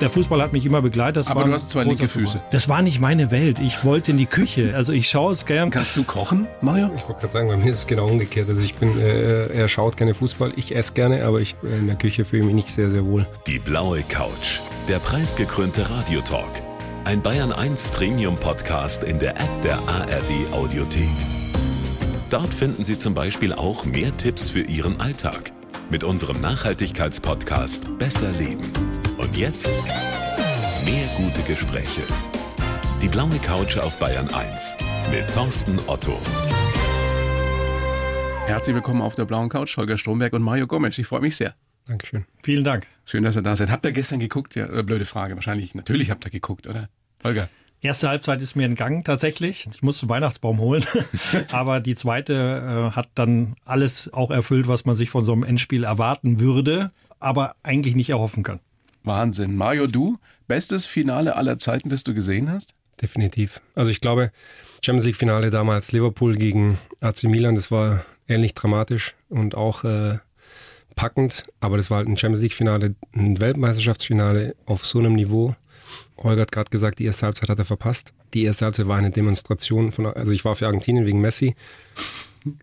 Der Fußball hat mich immer begleitet. Das Aber war du hast zwei linke Füße. Fußball. Das war nicht meine Welt. Ich wollte in die Küche. Also ich schaue es gern. Kannst du kochen, Mario? Ich wollte gerade sagen, bei mir ist es genau umgekehrt. Also ich bin, äh, er schaut gerne Fußball, ich esse gerne, aber ich äh, in der Küche fühle ich mich nicht sehr, sehr wohl. Die blaue Couch. Der preisgekrönte Radiotalk. Ein Bayern 1 Premium Podcast in der App der ARD Audiothek. Dort finden Sie zum Beispiel auch mehr Tipps für Ihren Alltag mit unserem Nachhaltigkeitspodcast Besser Leben. Und jetzt mehr gute Gespräche. Die blaue Couch auf Bayern 1 mit Thorsten Otto. Herzlich willkommen auf der blauen Couch, Holger Stromberg und Mario Gomez. Ich freue mich sehr. Dankeschön. Vielen Dank. Schön, dass ihr da seid. Habt ihr gestern geguckt? Ja, äh, blöde Frage. Wahrscheinlich, natürlich habt ihr geguckt, oder? Holger. Erste Halbzeit ist mir entgangen tatsächlich. Ich musste einen Weihnachtsbaum holen. Aber die zweite äh, hat dann alles auch erfüllt, was man sich von so einem Endspiel erwarten würde, aber eigentlich nicht erhoffen kann. Wahnsinn. Mario, du, bestes Finale aller Zeiten, das du gesehen hast? Definitiv. Also ich glaube, Champions League Finale damals Liverpool gegen AC Milan, das war ähnlich dramatisch und auch äh, packend, aber das war halt ein Champions League Finale, ein Weltmeisterschaftsfinale auf so einem Niveau. Holger hat gerade gesagt, die erste Halbzeit hat er verpasst. Die erste Halbzeit war eine Demonstration von, also ich war für Argentinien wegen Messi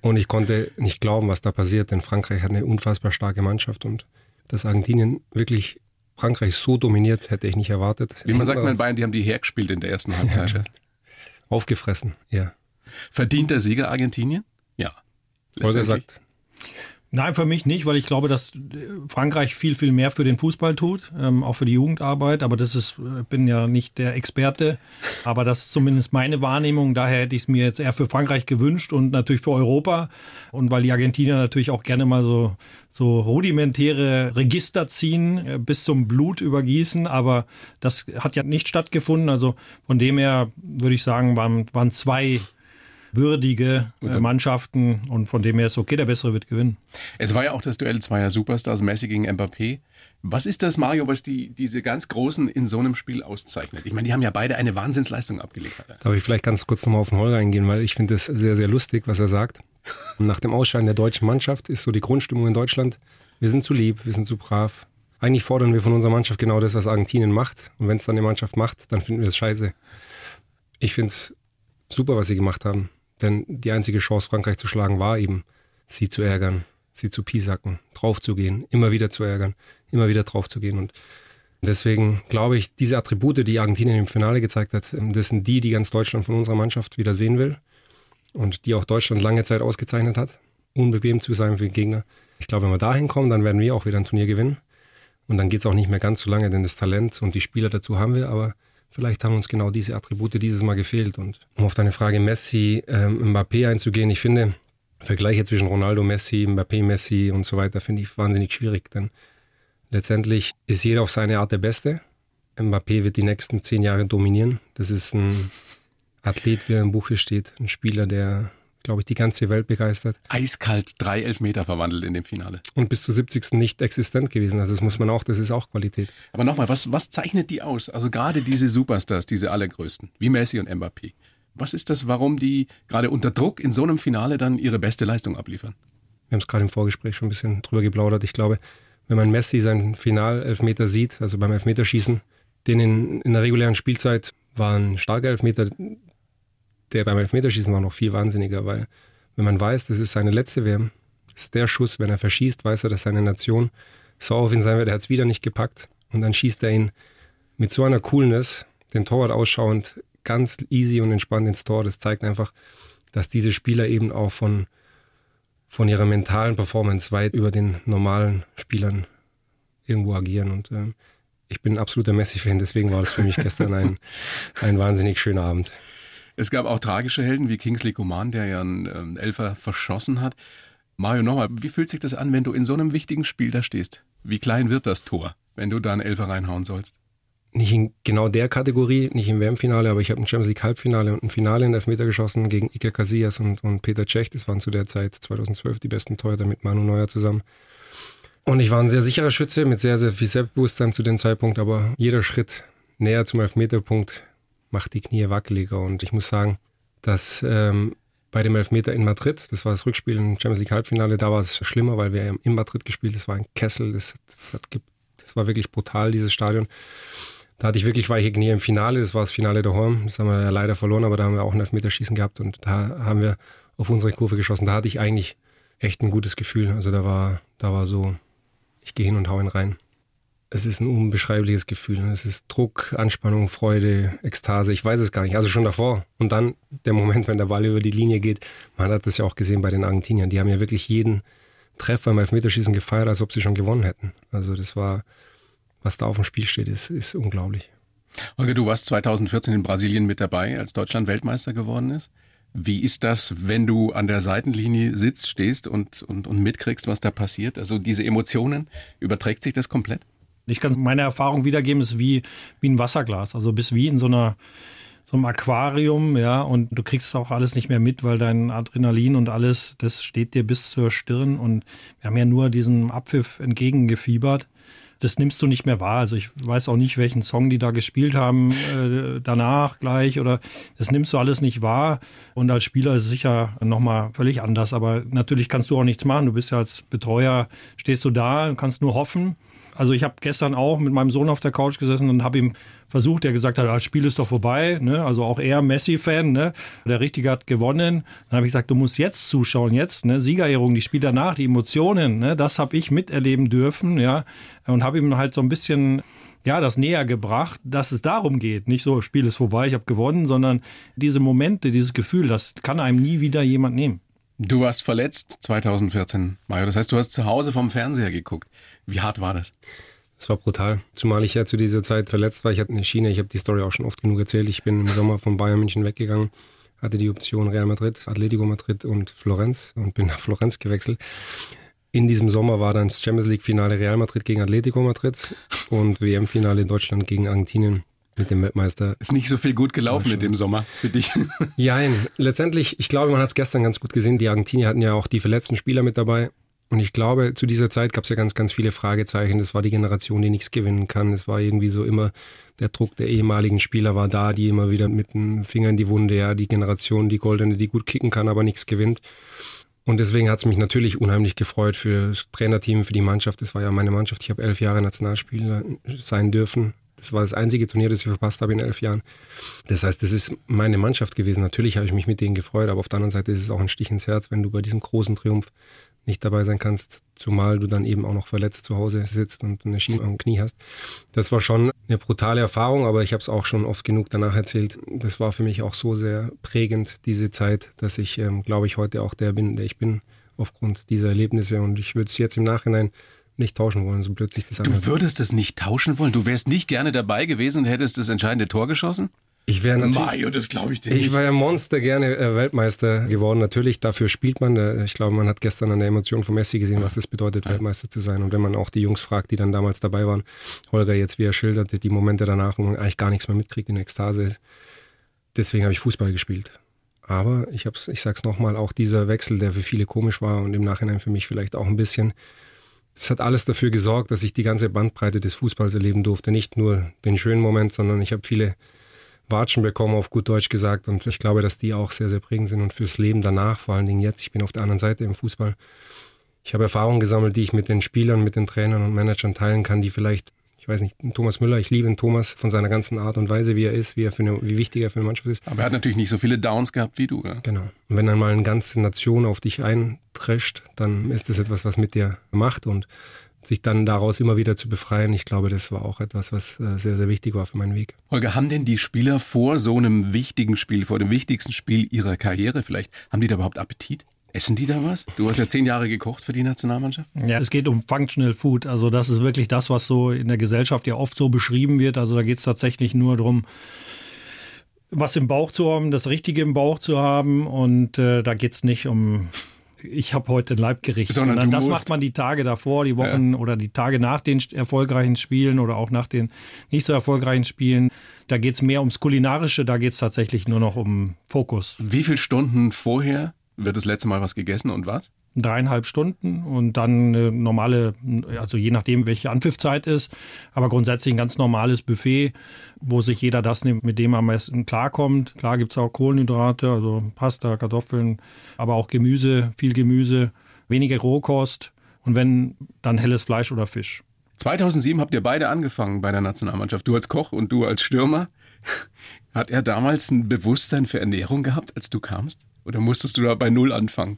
und ich konnte nicht glauben, was da passiert, denn Frankreich hat eine unfassbar starke Mannschaft und dass Argentinien wirklich Frankreich so dominiert, hätte ich nicht erwartet. Wie man sagt, in Bayern, die haben die hergespielt in der ersten Halbzeit. Ja. Aufgefressen, ja. Verdient der Sieger Argentinien? Ja. Holger sagt, Nein, für mich nicht, weil ich glaube, dass Frankreich viel, viel mehr für den Fußball tut, ähm, auch für die Jugendarbeit. Aber das ist, ich bin ja nicht der Experte, aber das ist zumindest meine Wahrnehmung. Daher hätte ich es mir jetzt eher für Frankreich gewünscht und natürlich für Europa. Und weil die Argentinier natürlich auch gerne mal so, so rudimentäre Register ziehen, äh, bis zum Blut übergießen. Aber das hat ja nicht stattgefunden. Also von dem her würde ich sagen, waren, waren zwei würdige äh, Mannschaften und von dem her ist okay, der Bessere wird gewinnen. Es war ja auch das Duell zweier Superstars, Messi gegen Mbappé. Was ist das, Mario, was die, diese ganz Großen in so einem Spiel auszeichnet? Ich meine, die haben ja beide eine Wahnsinnsleistung abgeliefert. Darf ich vielleicht ganz kurz nochmal auf den Holger eingehen, weil ich finde es sehr, sehr lustig, was er sagt. Nach dem Ausscheiden der deutschen Mannschaft ist so die Grundstimmung in Deutschland, wir sind zu lieb, wir sind zu brav. Eigentlich fordern wir von unserer Mannschaft genau das, was Argentinien macht. Und wenn es dann die Mannschaft macht, dann finden wir es scheiße. Ich finde es super, was sie gemacht haben. Denn die einzige Chance, Frankreich zu schlagen, war eben, sie zu ärgern, sie zu piesacken, draufzugehen, immer wieder zu ärgern, immer wieder draufzugehen. Und deswegen glaube ich, diese Attribute, die Argentinien im Finale gezeigt hat, das sind die, die ganz Deutschland von unserer Mannschaft wieder sehen will und die auch Deutschland lange Zeit ausgezeichnet hat, unbequem zu sein für den Gegner. Ich glaube, wenn wir dahin kommen, dann werden wir auch wieder ein Turnier gewinnen. Und dann geht es auch nicht mehr ganz so lange, denn das Talent und die Spieler dazu haben wir, aber Vielleicht haben uns genau diese Attribute dieses Mal gefehlt. Und um auf deine Frage Messi, ähm, Mbappé einzugehen, ich finde, Vergleiche zwischen Ronaldo, Messi, Mbappé, Messi und so weiter finde ich wahnsinnig schwierig, denn letztendlich ist jeder auf seine Art der Beste. Mbappé wird die nächsten zehn Jahre dominieren. Das ist ein Athlet, wie er im Buch hier steht, ein Spieler, der glaube ich, die ganze Welt begeistert. Eiskalt drei Elfmeter verwandelt in dem Finale. Und bis zu 70. nicht existent gewesen. Also das muss man auch, das ist auch Qualität. Aber nochmal, was, was zeichnet die aus? Also gerade diese Superstars, diese allergrößten, wie Messi und Mbappé. Was ist das, warum die gerade unter Druck in so einem Finale dann ihre beste Leistung abliefern? Wir haben es gerade im Vorgespräch schon ein bisschen drüber geplaudert. Ich glaube, wenn man Messi seinen Final-Elfmeter sieht, also beim Elfmeterschießen, den in, in der regulären Spielzeit war ein starker Elfmeter, der beim Elfmeterschießen war noch viel wahnsinniger, weil wenn man weiß, das ist seine letzte WM, ist der Schuss, wenn er verschießt, weiß er, dass seine Nation sauer auf ihn sein wird, er hat es wieder nicht gepackt und dann schießt er ihn mit so einer Coolness, den Torwart ausschauend, ganz easy und entspannt ins Tor. Das zeigt einfach, dass diese Spieler eben auch von, von ihrer mentalen Performance weit über den normalen Spielern irgendwo agieren und äh, ich bin ein absoluter Messi-Fan, deswegen war das für mich gestern ein, ein wahnsinnig schöner Abend. Es gab auch tragische Helden wie Kingsley Coman, der ja einen ähm, Elfer verschossen hat. Mario, nochmal, wie fühlt sich das an, wenn du in so einem wichtigen Spiel da stehst? Wie klein wird das Tor, wenn du da einen Elfer reinhauen sollst? Nicht in genau der Kategorie, nicht im WM-Finale, aber ich habe ein Champions League Halbfinale und ein Finale in Elfmeter geschossen gegen Iker Casillas und, und Peter Cech. Das waren zu der Zeit 2012 die besten Torhüter mit Manu Neuer zusammen. Und ich war ein sehr sicherer Schütze mit sehr, sehr viel Selbstbewusstsein zu dem Zeitpunkt, aber jeder Schritt näher zum Elfmeterpunkt macht die Knie wackeliger. Und ich muss sagen, dass ähm, bei dem Elfmeter in Madrid, das war das Rückspiel im Champions League Halbfinale, da war es schlimmer, weil wir in Madrid gespielt, das war ein Kessel, das, das, hat, Es war wirklich brutal, dieses Stadion. Da hatte ich wirklich weiche Knie im Finale. Das war das Finale der Horn. Das haben wir ja leider verloren, aber da haben wir auch ein Elfmeterschießen gehabt und da haben wir auf unsere Kurve geschossen. Da hatte ich eigentlich echt ein gutes Gefühl. Also da war, da war so, ich gehe hin und hau ihn rein. Es ist ein unbeschreibliches Gefühl. Es ist Druck, Anspannung, Freude, Ekstase. Ich weiß es gar nicht. Also schon davor. Und dann der Moment, wenn der Ball über die Linie geht. Man hat das ja auch gesehen bei den Argentiniern. Die haben ja wirklich jeden Treffer im Elfmeterschießen gefeiert, als ob sie schon gewonnen hätten. Also das war, was da auf dem Spiel steht, ist, ist unglaublich. Holger, du warst 2014 in Brasilien mit dabei, als Deutschland Weltmeister geworden ist. Wie ist das, wenn du an der Seitenlinie sitzt, stehst und, und, und mitkriegst, was da passiert? Also diese Emotionen, überträgt sich das komplett? Ich kann meine Erfahrung wiedergeben, ist wie, wie ein Wasserglas. Also bist wie in so einer so einem Aquarium, ja, und du kriegst auch alles nicht mehr mit, weil dein Adrenalin und alles, das steht dir bis zur Stirn und wir haben ja nur diesem Abpfiff entgegengefiebert das nimmst du nicht mehr wahr. Also ich weiß auch nicht, welchen Song die da gespielt haben äh, danach gleich oder das nimmst du alles nicht wahr. Und als Spieler ist es sicher nochmal völlig anders. Aber natürlich kannst du auch nichts machen. Du bist ja als Betreuer, stehst du da und kannst nur hoffen. Also ich habe gestern auch mit meinem Sohn auf der Couch gesessen und habe ihm versucht, der gesagt hat, das Spiel ist doch vorbei, ne? also auch er Messi-Fan, ne? der Richtige hat gewonnen. Dann habe ich gesagt, du musst jetzt zuschauen, jetzt, ne? Siegerehrung, die Spiel danach, die Emotionen, ne? das habe ich miterleben dürfen, ja, und habe ihm halt so ein bisschen ja, das näher gebracht, dass es darum geht. Nicht so, Spiel ist vorbei, ich habe gewonnen, sondern diese Momente, dieses Gefühl, das kann einem nie wieder jemand nehmen. Du warst verletzt 2014, Mario. Das heißt, du hast zu Hause vom Fernseher geguckt. Wie hart war das? Es war brutal. Zumal ich ja zu dieser Zeit verletzt war. Ich hatte eine Schiene, ich habe die Story auch schon oft genug erzählt. Ich bin im Sommer von Bayern München weggegangen, hatte die Option Real Madrid, Atletico Madrid und Florenz und bin nach Florenz gewechselt. In diesem Sommer war dann das Champions League Finale Real Madrid gegen Atletico Madrid und WM Finale in Deutschland gegen Argentinien mit dem Weltmeister. Ist nicht so viel gut gelaufen in dem Sommer für dich. Ja, letztendlich, ich glaube, man hat es gestern ganz gut gesehen. Die Argentinier hatten ja auch die verletzten Spieler mit dabei. Und ich glaube, zu dieser Zeit gab es ja ganz, ganz viele Fragezeichen. Das war die Generation, die nichts gewinnen kann. Es war irgendwie so immer der Druck der ehemaligen Spieler war da, die immer wieder mit dem Finger in die Wunde, ja, die Generation, die Goldene, die gut kicken kann, aber nichts gewinnt. Und deswegen hat es mich natürlich unheimlich gefreut für das Trainerteam, für die Mannschaft. Das war ja meine Mannschaft. Ich habe elf Jahre Nationalspieler sein dürfen. Das war das einzige Turnier, das ich verpasst habe in elf Jahren. Das heißt, das ist meine Mannschaft gewesen. Natürlich habe ich mich mit denen gefreut, aber auf der anderen Seite ist es auch ein Stich ins Herz, wenn du bei diesem großen Triumph nicht dabei sein kannst, zumal du dann eben auch noch verletzt zu Hause sitzt und eine Schiene am Knie hast. Das war schon eine brutale Erfahrung, aber ich habe es auch schon oft genug danach erzählt. Das war für mich auch so sehr prägend, diese Zeit, dass ich, ähm, glaube ich, heute auch der bin, der ich bin, aufgrund dieser Erlebnisse. Und ich würde es jetzt im Nachhinein nicht tauschen wollen, so plötzlich das Du würdest es nicht tauschen wollen? Du wärst nicht gerne dabei gewesen und hättest das entscheidende Tor geschossen? Ich wäre natürlich. Mario, das glaube ich dir nicht. Ich war ja Monster gerne äh, Weltmeister geworden. Natürlich, dafür spielt man. Äh, ich glaube, man hat gestern an der Emotion von Messi gesehen, was es bedeutet. Weltmeister zu sein. Und wenn man auch die Jungs fragt, die dann damals dabei waren, Holger jetzt, wie er schilderte, die Momente danach, wo man eigentlich gar nichts mehr mitkriegt in Ekstase. Deswegen habe ich Fußball gespielt. Aber ich, hab's, ich sage es nochmal, auch dieser Wechsel, der für viele komisch war und im Nachhinein für mich vielleicht auch ein bisschen, das hat alles dafür gesorgt, dass ich die ganze Bandbreite des Fußballs erleben durfte. Nicht nur den schönen Moment, sondern ich habe viele Watschen bekommen, auf gut Deutsch gesagt. Und ich glaube, dass die auch sehr, sehr prägend sind und fürs Leben danach, vor allen Dingen jetzt. Ich bin auf der anderen Seite im Fußball. Ich habe Erfahrungen gesammelt, die ich mit den Spielern, mit den Trainern und Managern teilen kann, die vielleicht, ich weiß nicht, Thomas Müller, ich liebe den Thomas von seiner ganzen Art und Weise, wie er ist, wie, er für eine, wie wichtig er für eine Mannschaft ist. Aber er hat natürlich nicht so viele Downs gehabt wie du. Ja? Genau. Und wenn dann mal eine ganze Nation auf dich eintrescht, dann ist das etwas, was mit dir macht und sich dann daraus immer wieder zu befreien, ich glaube, das war auch etwas, was äh, sehr, sehr wichtig war für meinen Weg. Holger, haben denn die Spieler vor so einem wichtigen Spiel, vor dem wichtigsten Spiel ihrer Karriere vielleicht, haben die da überhaupt Appetit? Essen die da was? Du hast ja zehn Jahre gekocht für die Nationalmannschaft. Ja, es geht um Functional Food. Also das ist wirklich das, was so in der Gesellschaft ja oft so beschrieben wird. Also da geht es tatsächlich nur darum, was im Bauch zu haben, das Richtige im Bauch zu haben. Und äh, da geht es nicht um ich habe heute ein Leibgericht, sondern, sondern das macht man die Tage davor, die Wochen ja. oder die Tage nach den erfolgreichen Spielen oder auch nach den nicht so erfolgreichen Spielen. Da geht es mehr ums Kulinarische, da geht es tatsächlich nur noch um Fokus. Wie viele Stunden vorher wird das letzte Mal was gegessen und was? Dreieinhalb Stunden und dann eine normale, also je nachdem, welche Anpfiffzeit ist, aber grundsätzlich ein ganz normales Buffet, wo sich jeder das nimmt, mit dem am besten klarkommt. Klar gibt es auch Kohlenhydrate, also Pasta, Kartoffeln, aber auch Gemüse, viel Gemüse, weniger Rohkost und wenn, dann helles Fleisch oder Fisch. 2007 habt ihr beide angefangen bei der Nationalmannschaft, du als Koch und du als Stürmer. Hat er damals ein Bewusstsein für Ernährung gehabt, als du kamst? Oder musstest du da bei Null anfangen?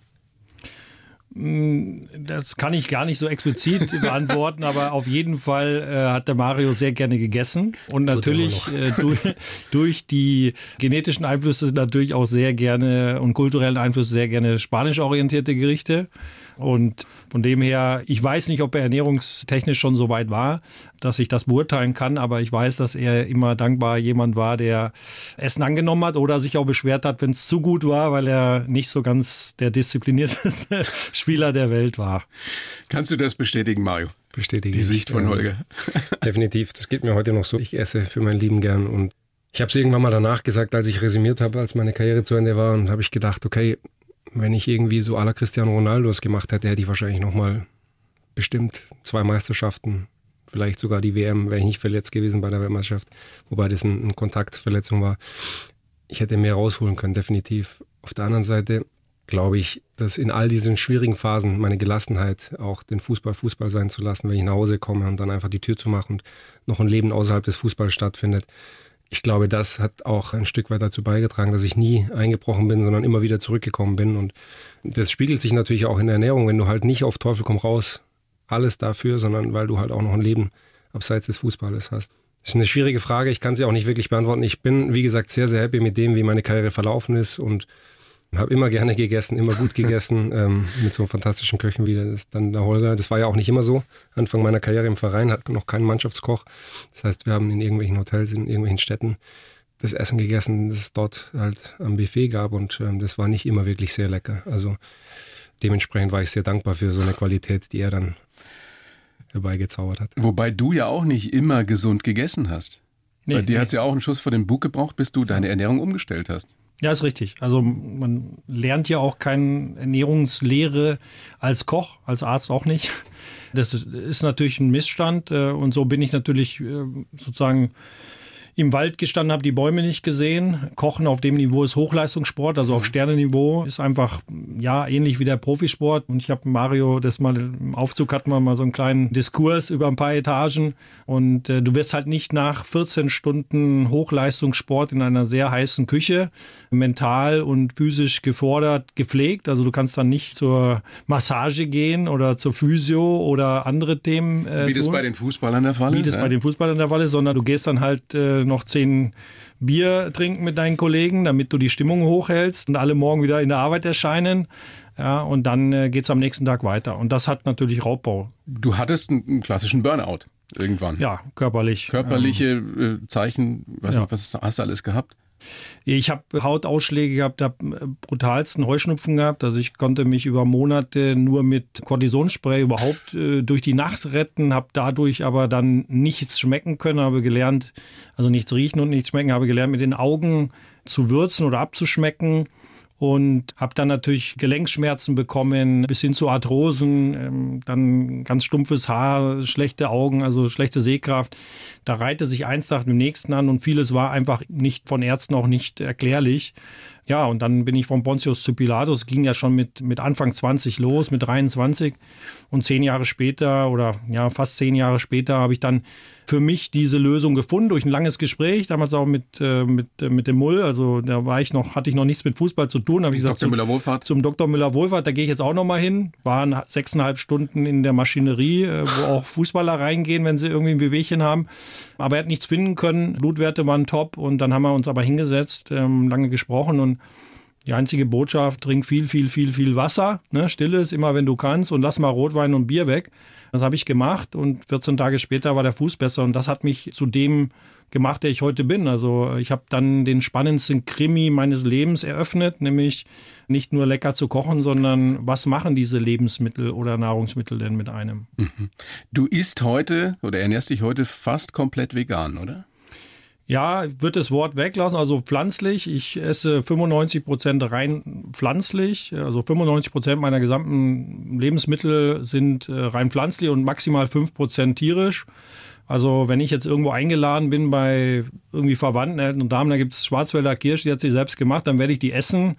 Das kann ich gar nicht so explizit beantworten, aber auf jeden Fall äh, hat der Mario sehr gerne gegessen und natürlich äh, durch, durch, die genetischen Einflüsse natürlich auch sehr gerne und kulturellen Einflüsse sehr gerne spanisch orientierte Gerichte. Und von dem her, ich weiß nicht, ob er ernährungstechnisch schon so weit war, dass ich das beurteilen kann, aber ich weiß, dass er immer dankbar jemand war, der Essen angenommen hat oder sich auch beschwert hat, wenn es zu gut war, weil er nicht so ganz der disziplinierteste Spieler der Welt war. Kannst du das bestätigen, Mario? Bestätigen. Die Sicht von Holger. Definitiv. Das geht mir heute noch so. Ich esse für mein Leben gern und ich habe es irgendwann mal danach gesagt, als ich resümiert habe, als meine Karriere zu Ende war und habe ich gedacht, okay, wenn ich irgendwie so aller Cristiano Ronaldo es gemacht hätte, hätte ich wahrscheinlich nochmal bestimmt zwei Meisterschaften, vielleicht sogar die WM, wäre ich nicht verletzt gewesen bei der Weltmeisterschaft, wobei das eine ein Kontaktverletzung war. Ich hätte mehr rausholen können, definitiv. Auf der anderen Seite glaube ich, dass in all diesen schwierigen Phasen meine Gelassenheit, auch den Fußball Fußball sein zu lassen, wenn ich nach Hause komme und dann einfach die Tür zu machen und noch ein Leben außerhalb des Fußballs stattfindet, ich glaube, das hat auch ein Stück weit dazu beigetragen, dass ich nie eingebrochen bin, sondern immer wieder zurückgekommen bin. Und das spiegelt sich natürlich auch in der Ernährung, wenn du halt nicht auf Teufel komm raus alles dafür, sondern weil du halt auch noch ein Leben abseits des Fußballes hast. Das ist eine schwierige Frage, ich kann sie auch nicht wirklich beantworten. Ich bin, wie gesagt, sehr, sehr happy mit dem, wie meine Karriere verlaufen ist und habe immer gerne gegessen, immer gut gegessen, ähm, mit so fantastischen Köchen wie das dann der Holger. Das war ja auch nicht immer so. Anfang meiner Karriere im Verein hat noch keinen Mannschaftskoch. Das heißt, wir haben in irgendwelchen Hotels, in irgendwelchen Städten das Essen gegessen, das es dort halt am Buffet gab und ähm, das war nicht immer wirklich sehr lecker. Also dementsprechend war ich sehr dankbar für so eine Qualität, die er dann herbeigezaubert hat. Wobei du ja auch nicht immer gesund gegessen hast. Nee, Bei dir nee. hat es ja auch einen Schuss vor den Bug gebraucht, bis du deine Ernährung umgestellt hast. Ja, ist richtig. Also man lernt ja auch keine Ernährungslehre als Koch, als Arzt auch nicht. Das ist natürlich ein Missstand äh, und so bin ich natürlich äh, sozusagen im Wald gestanden, habe die Bäume nicht gesehen. Kochen auf dem Niveau ist Hochleistungssport, also auf mhm. Sternenniveau ist einfach ja ähnlich wie der Profisport. Und ich habe Mario das mal im Aufzug hatten wir mal so einen kleinen Diskurs über ein paar Etagen. Und äh, du wirst halt nicht nach 14 Stunden Hochleistungssport in einer sehr heißen Küche mental und physisch gefordert gepflegt. Also du kannst dann nicht zur Massage gehen oder zur Physio oder andere Themen. Äh, wie das bei den Fußballern der Fall ist. Wie das ja? bei den Fußballern der Fall ist, sondern du gehst dann halt äh, noch zehn Bier trinken mit deinen Kollegen, damit du die Stimmung hochhältst und alle morgen wieder in der Arbeit erscheinen. Ja, und dann äh, geht es am nächsten Tag weiter. Und das hat natürlich Raubbau. Du hattest einen, klassischen Burnout irgendwann. Ja, körperlich. Körperliche ähm, Zeichen, was, ja. was hast du alles gehabt? Ich habe Hautausschläge gehabt, habe äh, brutalsten Heuschnupfen gehabt. Also ich konnte mich über Monate nur mit Kortisonspray überhaupt äh, durch die Nacht retten, habe dadurch aber dann nichts schmecken können, habe gelernt, also nichts riechen und nichts schmecken, habe gelernt, mit den Augen zu würzen oder abzuschmecken und habe dann natürlich Gelenkschmerzen bekommen, bis hin zu Arthrosen, ähm, dann ganz stumpfes Haar, schlechte Augen, also schlechte Sehkraft. Da reihte sich eins nach dem nächsten an und vieles war einfach nicht von Ärzten auch nicht erklärlich. Ja, und dann bin ich von Pontius zu Pilatus, ging ja schon mit, mit Anfang 20 los, mit 23. Und zehn Jahre später oder ja, fast zehn Jahre später habe ich dann für mich diese Lösung gefunden durch ein langes Gespräch, damals auch mit, äh, mit, äh, mit dem Mull. Also da war ich noch, hatte ich noch nichts mit Fußball zu tun. Habe ich gesagt, Dr. Müller-Wohlfahrt. Zum Dr. Müller-Wohlfahrt, da gehe ich jetzt auch noch mal hin. Waren sechseinhalb Stunden in der Maschinerie, äh, wo auch Fußballer reingehen, wenn sie irgendwie ein Wehwehchen haben. Aber er hat nichts finden können. Blutwerte waren top und dann haben wir uns aber hingesetzt, ähm, lange gesprochen und die einzige Botschaft, trink viel, viel, viel, viel Wasser, ne, stilles, immer wenn du kannst und lass mal Rotwein und Bier weg. Das habe ich gemacht und 14 Tage später war der Fuß besser und das hat mich zu dem gemacht, der ich heute bin. Also ich habe dann den spannendsten Krimi meines Lebens eröffnet, nämlich nicht nur lecker zu kochen, sondern was machen diese Lebensmittel oder Nahrungsmittel denn mit einem? Mhm. Du isst heute oder ernährst dich heute fast komplett vegan, oder? Ja, wird das Wort weglassen, also pflanzlich. Ich esse 95 Prozent rein pflanzlich. Also 95 Prozent meiner gesamten Lebensmittel sind äh, rein pflanzlich und maximal 5 Prozent tierisch. Also wenn ich jetzt irgendwo eingeladen bin bei irgendwie Verwandten und Damen, da gibt es Schwarzwälder Kirsch, die hat sie selbst gemacht, dann werde ich die essen.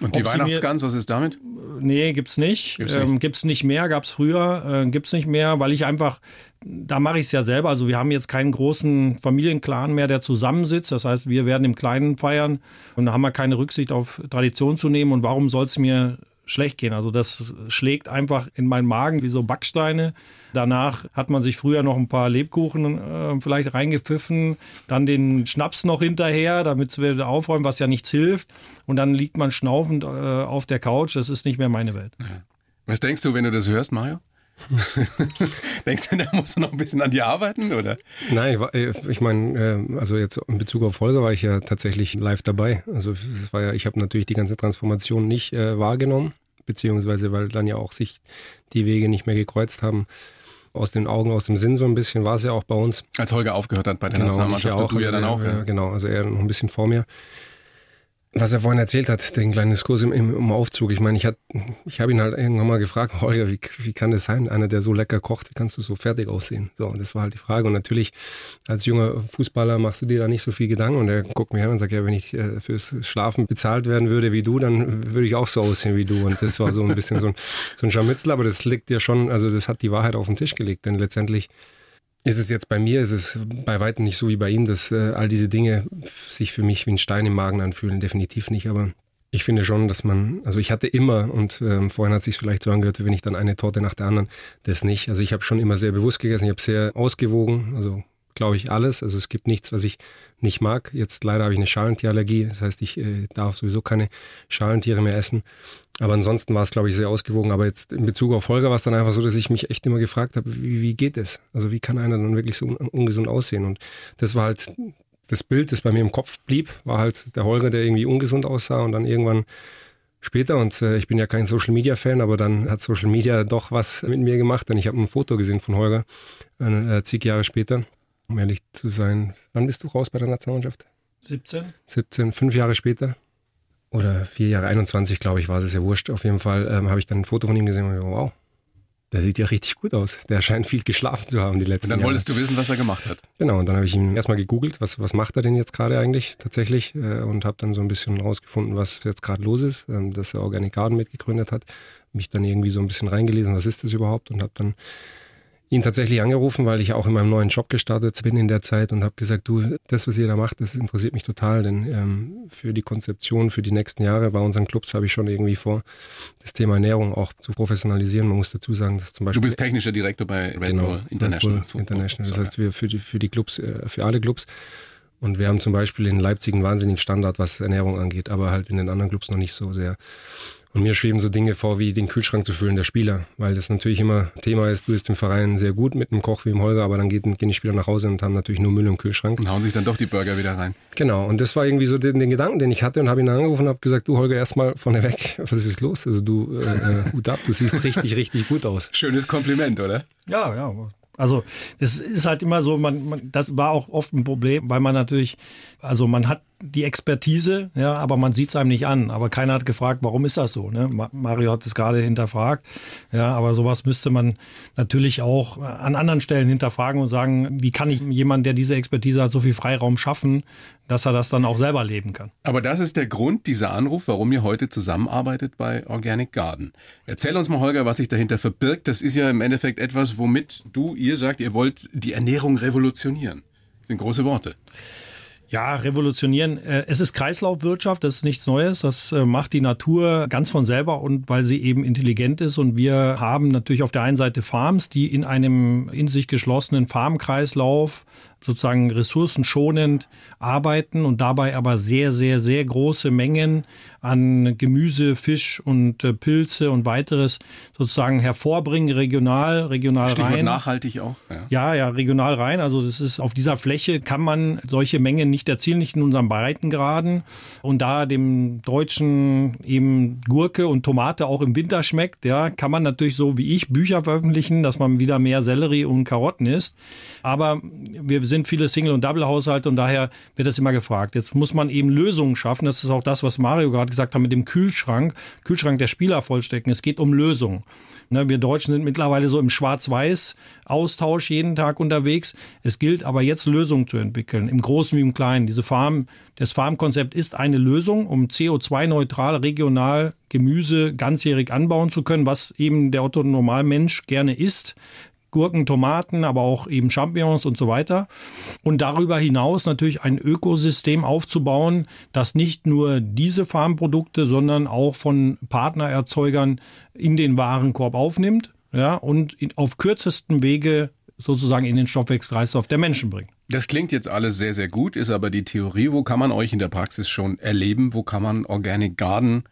Und die Weihnachtsgans, was ist damit? Nee, gibt's nicht. Gibt's nicht, ähm, gibt's nicht mehr, gab's früher, äh, gibt's nicht mehr, weil ich einfach, da mache ich es ja selber. Also wir haben jetzt keinen großen Familienclan mehr, der zusammensitzt. Das heißt, wir werden im Kleinen feiern und da haben wir keine Rücksicht auf Tradition zu nehmen. Und warum soll es mir schlecht gehen. Also das schlägt einfach in meinen Magen wie so Backsteine. Danach hat man sich früher noch ein paar Lebkuchen äh, vielleicht reingepfiffen, dann den Schnaps noch hinterher, damit wir wieder aufräumen, was ja nichts hilft. Und dann liegt man schnaufend äh, auf der Couch. Das ist nicht mehr meine Welt. Was denkst du, wenn du das hörst, Mario? Denkst du, da musst du noch ein bisschen an dir arbeiten, oder? Nein, ich meine, äh, also jetzt in Bezug auf Folge war ich ja tatsächlich live dabei. Also es war ja, ich habe natürlich die ganze Transformation nicht äh, wahrgenommen, beziehungsweise weil dann ja auch sich die Wege nicht mehr gekreuzt haben. Aus den Augen, aus dem Sinn so ein bisschen war es ja auch bei uns. Als Holger aufgehört hat bei der genau, Nationalmannschaft, ja auch, du ja also dann auch. Ja. Genau, also er noch ein bisschen vor mir was er vorhin erzählt hat, den kleinen Diskurs im, im Aufzug. Ich meine, ich, hat, ich habe ihn halt irgendwann mal gefragt, Holger, wie, wie kann das sein? Einer, der so lecker kocht, wie kannst du so fertig aussehen? So, das war halt die Frage. Und natürlich, als junger Fußballer machst du dir da nicht so viel Gedanken. Und er guckt mich an und sagt, ja, wenn ich äh, fürs Schlafen bezahlt werden würde wie du, dann würde ich auch so aussehen wie du. Und das war so ein bisschen so ein, so ein Scharmützel. Aber das liegt ja schon, also das hat die Wahrheit auf den Tisch gelegt. Denn letztendlich ist es jetzt bei mir, ist es bei weitem nicht so wie bei ihm, dass äh, all diese Dinge sich für mich wie ein Stein im Magen anfühlen, definitiv nicht. Aber ich finde schon, dass man, also ich hatte immer, und ähm, vorhin hat es sich vielleicht so angehört, wenn ich dann eine Torte nach der anderen, das nicht. Also ich habe schon immer sehr bewusst gegessen, ich habe sehr ausgewogen, also glaube ich, alles. Also es gibt nichts, was ich nicht mag. Jetzt leider habe ich eine Schalentierallergie. Das heißt, ich äh, darf sowieso keine Schalentiere mehr essen. Aber ansonsten war es, glaube ich, sehr ausgewogen. Aber jetzt in Bezug auf Holger war es dann einfach so, dass ich mich echt immer gefragt habe, wie, wie geht es? Also wie kann einer dann wirklich so un ungesund aussehen? Und das war halt das Bild, das bei mir im Kopf blieb, war halt der Holger, der irgendwie ungesund aussah und dann irgendwann später und äh, ich bin ja kein Social Media Fan, aber dann hat Social Media doch was mit mir gemacht, denn ich habe ein Foto gesehen von Holger äh, zig Jahre später um ehrlich zu sein. Wann bist du raus bei der Nationalmannschaft? 17. 17, fünf Jahre später. Oder vier Jahre, 21, glaube ich, war es ja wurscht. Auf jeden Fall ähm, habe ich dann ein Foto von ihm gesehen und ich, wow, der sieht ja richtig gut aus. Der scheint viel geschlafen zu haben die letzten Jahre. Und dann wolltest Jahre. du wissen, was er gemacht hat. Genau, und dann habe ich ihn erstmal gegoogelt, was, was macht er denn jetzt gerade eigentlich tatsächlich äh, und habe dann so ein bisschen rausgefunden, was jetzt gerade los ist, ähm, dass er Organic Garden mitgegründet hat. Mich dann irgendwie so ein bisschen reingelesen, was ist das überhaupt und habe dann ihn tatsächlich angerufen, weil ich auch in meinem neuen Job gestartet bin in der Zeit und habe gesagt, du, das, was ihr da macht, das interessiert mich total, denn ähm, für die Konzeption für die nächsten Jahre bei unseren Clubs habe ich schon irgendwie vor, das Thema Ernährung auch zu professionalisieren. Man muss dazu sagen, dass zum Beispiel... Du bist technischer Direktor bei Red genau, Bull International. Red Bull International. Das heißt, wir für die, für die Clubs, äh, für alle Clubs und wir haben zum Beispiel in Leipzig einen wahnsinnigen Standard, was Ernährung angeht, aber halt in den anderen Clubs noch nicht so sehr. Und mir schweben so Dinge vor, wie den Kühlschrank zu füllen der Spieler, weil das natürlich immer Thema ist, du bist im Verein sehr gut mit einem Koch wie im Holger, aber dann gehen die Spieler nach Hause und haben natürlich nur Müll im Kühlschrank. Und hauen sich dann doch die Burger wieder rein. Genau, und das war irgendwie so den, den Gedanken, den ich hatte und habe ihn angerufen und habe gesagt, du Holger, erstmal vorneweg, was ist los? Also du, äh, äh Hut ab, du siehst richtig, richtig gut aus. Schönes Kompliment, oder? Ja, ja, also das ist halt immer so, man, man, das war auch oft ein Problem, weil man natürlich, also man hat die Expertise, ja, aber man sieht es einem nicht an. Aber keiner hat gefragt, warum ist das so? Ne? Mario hat es gerade hinterfragt, ja, aber sowas müsste man natürlich auch an anderen Stellen hinterfragen und sagen, wie kann ich jemand, der diese Expertise hat, so viel Freiraum schaffen, dass er das dann auch selber leben kann. Aber das ist der Grund, dieser Anruf, warum ihr heute zusammenarbeitet bei Organic Garden. Erzähl uns mal, Holger, was sich dahinter verbirgt. Das ist ja im Endeffekt etwas, womit du, ihr sagt, ihr wollt die Ernährung revolutionieren. Das sind große Worte. Ja, revolutionieren. Äh, es ist Kreislaufwirtschaft, das ist nichts Neues. Das äh, macht die Natur ganz von selber und weil sie eben intelligent ist. Und wir haben natürlich auf der einen Seite Farms, die in einem in sich geschlossenen Farmkreislauf sozusagen ressourcenschonend arbeiten und dabei aber sehr, sehr, sehr große Mengen an Gemüse, Fisch und äh, Pilze und weiteres sozusagen hervorbringen, regional, regional Stichwort rein. nachhaltig auch. Ja. ja, ja, regional rein. Also das ist auf dieser Fläche kann man solche Mengen nicht erzielen, nicht in unseren Breitengraden. Und da dem Deutschen eben Gurke und Tomate auch im Winter schmeckt, ja, kann man natürlich so wie ich Bücher veröffentlichen, dass man wieder mehr Sellerie und Karotten isst. Aber wir wir sind viele Single- und Double-Haushalte und daher wird das immer gefragt. Jetzt muss man eben Lösungen schaffen. Das ist auch das, was Mario gerade gesagt hat mit dem Kühlschrank. Kühlschrank der Spieler vollstecken. Es geht um Lösungen. Ne, wir Deutschen sind mittlerweile so im Schwarz-Weiß-Austausch jeden Tag unterwegs. Es gilt aber jetzt Lösungen zu entwickeln, im Großen wie im Kleinen. Diese Farm, das Farmkonzept ist eine Lösung, um CO2-neutral regional Gemüse ganzjährig anbauen zu können, was eben der Otto Normalmensch gerne isst. Gurken, Tomaten, aber auch eben Champignons und so weiter. Und darüber hinaus natürlich ein Ökosystem aufzubauen, das nicht nur diese Farmprodukte, sondern auch von Partnererzeugern in den Warenkorb aufnimmt ja, und auf kürzesten Wege sozusagen in den Stoffwechselkreislauf der Menschen bringt. Das klingt jetzt alles sehr, sehr gut, ist aber die Theorie. Wo kann man euch in der Praxis schon erleben? Wo kann man Organic Garden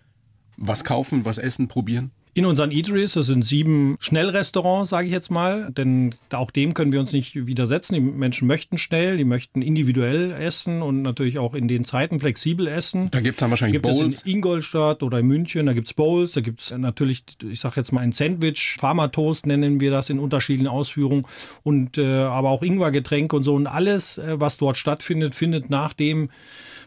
was kaufen, was essen, probieren? In unseren Eateries. Das sind sieben Schnellrestaurants, sage ich jetzt mal, denn auch dem können wir uns nicht widersetzen. Die Menschen möchten schnell, die möchten individuell essen und natürlich auch in den Zeiten flexibel essen. Da gibt's dann wahrscheinlich gibt Bowls. Es in Ingolstadt oder in München, da gibt's Bowls, da gibt's natürlich, ich sage jetzt mal ein Sandwich, Pharmatoast nennen wir das in unterschiedlichen Ausführungen und äh, aber auch Ingwergetränke und so und alles, äh, was dort stattfindet, findet nach dem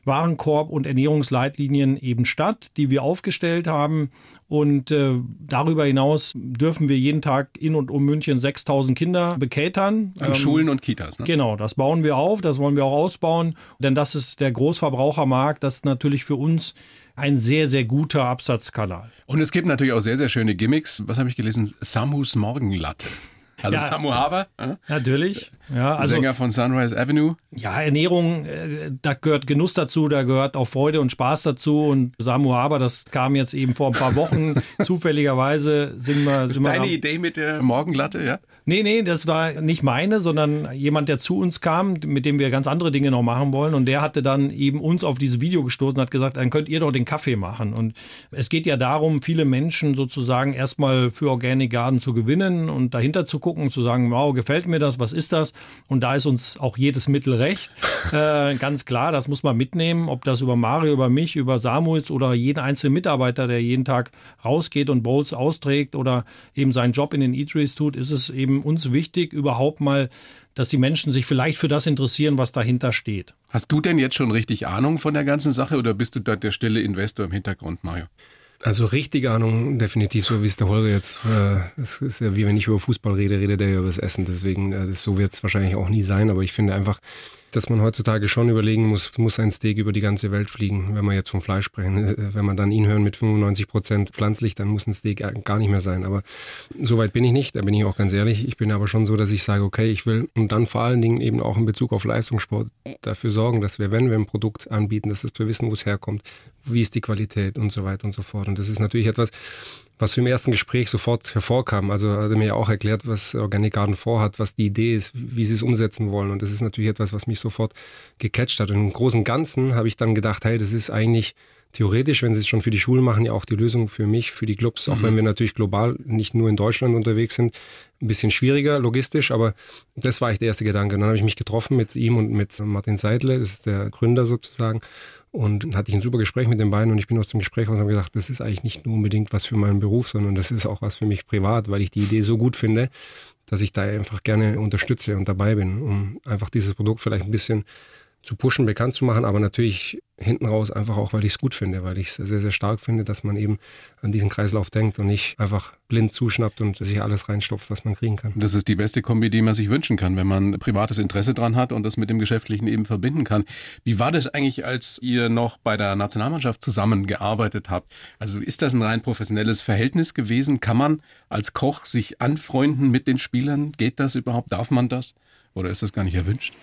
Warenkorb und Ernährungsleitlinien eben statt, die wir aufgestellt haben. Und äh, darüber hinaus dürfen wir jeden Tag in und um München 6000 Kinder bekatern. An ähm, Schulen und Kitas, ne? Genau, das bauen wir auf, das wollen wir auch ausbauen. Denn das ist der Großverbrauchermarkt, das ist natürlich für uns ein sehr, sehr guter Absatzkanal. Und es gibt natürlich auch sehr, sehr schöne Gimmicks. Was habe ich gelesen? Samus Morgenlatte. Also ja, Samu Haber. Äh? Natürlich. Ja, also, Sänger von Sunrise Avenue. Ja, Ernährung, äh, da gehört Genuss dazu, da gehört auch Freude und Spaß dazu. Und Samu Haber, das kam jetzt eben vor ein paar Wochen. Zufälligerweise sind wir. Sind ist wir deine Idee mit der Morgenlatte, ja? Nee, nee, das war nicht meine, sondern jemand, der zu uns kam, mit dem wir ganz andere Dinge noch machen wollen. Und der hatte dann eben uns auf dieses Video gestoßen und hat gesagt, dann könnt ihr doch den Kaffee machen. Und es geht ja darum, viele Menschen sozusagen erstmal für Organic Garden zu gewinnen und dahinter zu gucken, zu sagen, wow, gefällt mir das, was ist das? Und da ist uns auch jedes Mittel recht. äh, ganz klar, das muss man mitnehmen, ob das über Mario, über mich, über Samuels oder jeden einzelnen Mitarbeiter, der jeden Tag rausgeht und Bowls austrägt oder eben seinen Job in den Eateries tut, ist es eben uns wichtig, überhaupt mal, dass die Menschen sich vielleicht für das interessieren, was dahinter steht. Hast du denn jetzt schon richtig Ahnung von der ganzen Sache oder bist du da der stille Investor im Hintergrund, Mario? Also richtige Ahnung, definitiv so wie es der Holger jetzt, äh, es ist ja wie wenn ich über Fußball rede, redet er über das Essen. Deswegen, äh, das, so wird es wahrscheinlich auch nie sein. Aber ich finde einfach, dass man heutzutage schon überlegen muss, muss ein Steak über die ganze Welt fliegen, wenn wir jetzt vom Fleisch sprechen. Äh, wenn man dann ihn hören mit 95 Prozent pflanzlich, dann muss ein Steak gar nicht mehr sein. Aber so weit bin ich nicht, da bin ich auch ganz ehrlich. Ich bin aber schon so, dass ich sage, okay, ich will und dann vor allen Dingen eben auch in Bezug auf Leistungssport dafür sorgen, dass wir, wenn wir ein Produkt anbieten, dass wir wissen, wo es herkommt, wie ist die Qualität und so weiter und so fort. Und das ist natürlich etwas, was im ersten Gespräch sofort hervorkam. Also hat er mir ja auch erklärt, was Organic Garden vorhat, was die Idee ist, wie sie es umsetzen wollen. Und das ist natürlich etwas, was mich sofort gecatcht hat. Und im Großen und Ganzen habe ich dann gedacht, hey, das ist eigentlich theoretisch, wenn sie es schon für die Schulen machen, ja auch die Lösung für mich, für die Clubs, auch mhm. wenn wir natürlich global nicht nur in Deutschland unterwegs sind, ein bisschen schwieriger logistisch, aber das war echt der erste Gedanke. Und dann habe ich mich getroffen mit ihm und mit Martin Seidle, das ist der Gründer sozusagen, und hatte ich ein super Gespräch mit den beiden und ich bin aus dem Gespräch und habe gedacht, das ist eigentlich nicht nur unbedingt was für meinen Beruf, sondern das ist auch was für mich privat, weil ich die Idee so gut finde, dass ich da einfach gerne unterstütze und dabei bin, um einfach dieses Produkt vielleicht ein bisschen zu pushen, bekannt zu machen, aber natürlich hinten raus einfach auch, weil ich es gut finde, weil ich es sehr, sehr stark finde, dass man eben an diesen Kreislauf denkt und nicht einfach blind zuschnappt und sich alles reinstopft, was man kriegen kann. Das ist die beste Kombi, die man sich wünschen kann, wenn man privates Interesse dran hat und das mit dem Geschäftlichen eben verbinden kann. Wie war das eigentlich, als ihr noch bei der Nationalmannschaft zusammengearbeitet habt? Also ist das ein rein professionelles Verhältnis gewesen? Kann man als Koch sich anfreunden mit den Spielern? Geht das überhaupt? Darf man das? Oder ist das gar nicht erwünscht?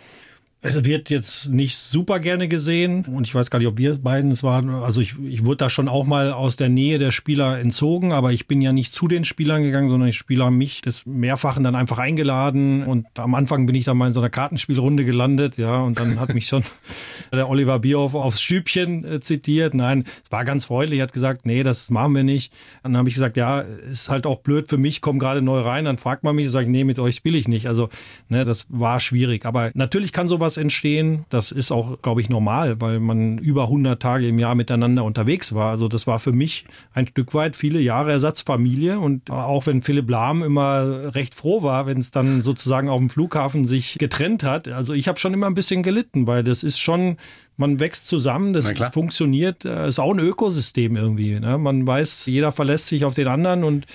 Es wird jetzt nicht super gerne gesehen und ich weiß gar nicht, ob wir beiden es waren. Also ich, ich wurde da schon auch mal aus der Nähe der Spieler entzogen, aber ich bin ja nicht zu den Spielern gegangen, sondern die Spieler haben mich des Mehrfachen dann einfach eingeladen und am Anfang bin ich dann mal in so einer Kartenspielrunde gelandet, ja, und dann hat mich schon der Oliver Bierhoff aufs Stübchen äh, zitiert. Nein, es war ganz freundlich, hat gesagt, nee, das machen wir nicht. Dann habe ich gesagt, ja, ist halt auch blöd für mich, komme gerade neu rein, dann fragt man mich, sage ich, nee, mit euch spiele ich nicht. Also, ne, das war schwierig. Aber natürlich kann sowas entstehen. Das ist auch, glaube ich, normal, weil man über 100 Tage im Jahr miteinander unterwegs war. Also das war für mich ein Stück weit viele Jahre Ersatzfamilie. Und auch wenn Philipp Lahm immer recht froh war, wenn es dann sozusagen auf dem Flughafen sich getrennt hat. Also ich habe schon immer ein bisschen gelitten, weil das ist schon, man wächst zusammen, das funktioniert, äh, ist auch ein Ökosystem irgendwie. Ne? Man weiß, jeder verlässt sich auf den anderen und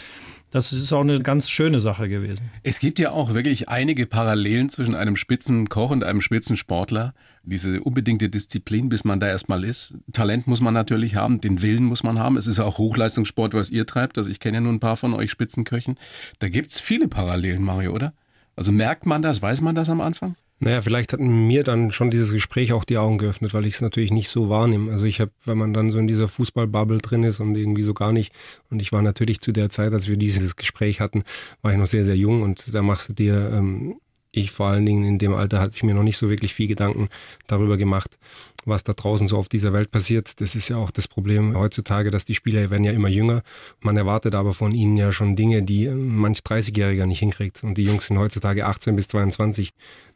das ist auch eine ganz schöne Sache gewesen. Es gibt ja auch wirklich einige Parallelen zwischen einem Spitzenkoch und einem Spitzensportler. Diese unbedingte Disziplin, bis man da erstmal ist. Talent muss man natürlich haben, den Willen muss man haben. Es ist auch Hochleistungssport, was ihr treibt. Also ich kenne ja nur ein paar von euch Spitzenköchen. Da gibt's viele Parallelen, Mario, oder? Also merkt man das, weiß man das am Anfang? Naja, vielleicht hat mir dann schon dieses Gespräch auch die Augen geöffnet, weil ich es natürlich nicht so wahrnehme. Also ich habe, wenn man dann so in dieser Fußballbubble drin ist und irgendwie so gar nicht, und ich war natürlich zu der Zeit, als wir dieses Gespräch hatten, war ich noch sehr, sehr jung und da machst du dir ähm, ich vor allen Dingen in dem Alter hatte ich mir noch nicht so wirklich viel Gedanken darüber gemacht, was da draußen so auf dieser Welt passiert. Das ist ja auch das Problem heutzutage, dass die Spieler werden ja immer jünger. Man erwartet aber von ihnen ja schon Dinge, die manch 30-Jähriger nicht hinkriegt. Und die Jungs sind heutzutage 18 bis 22,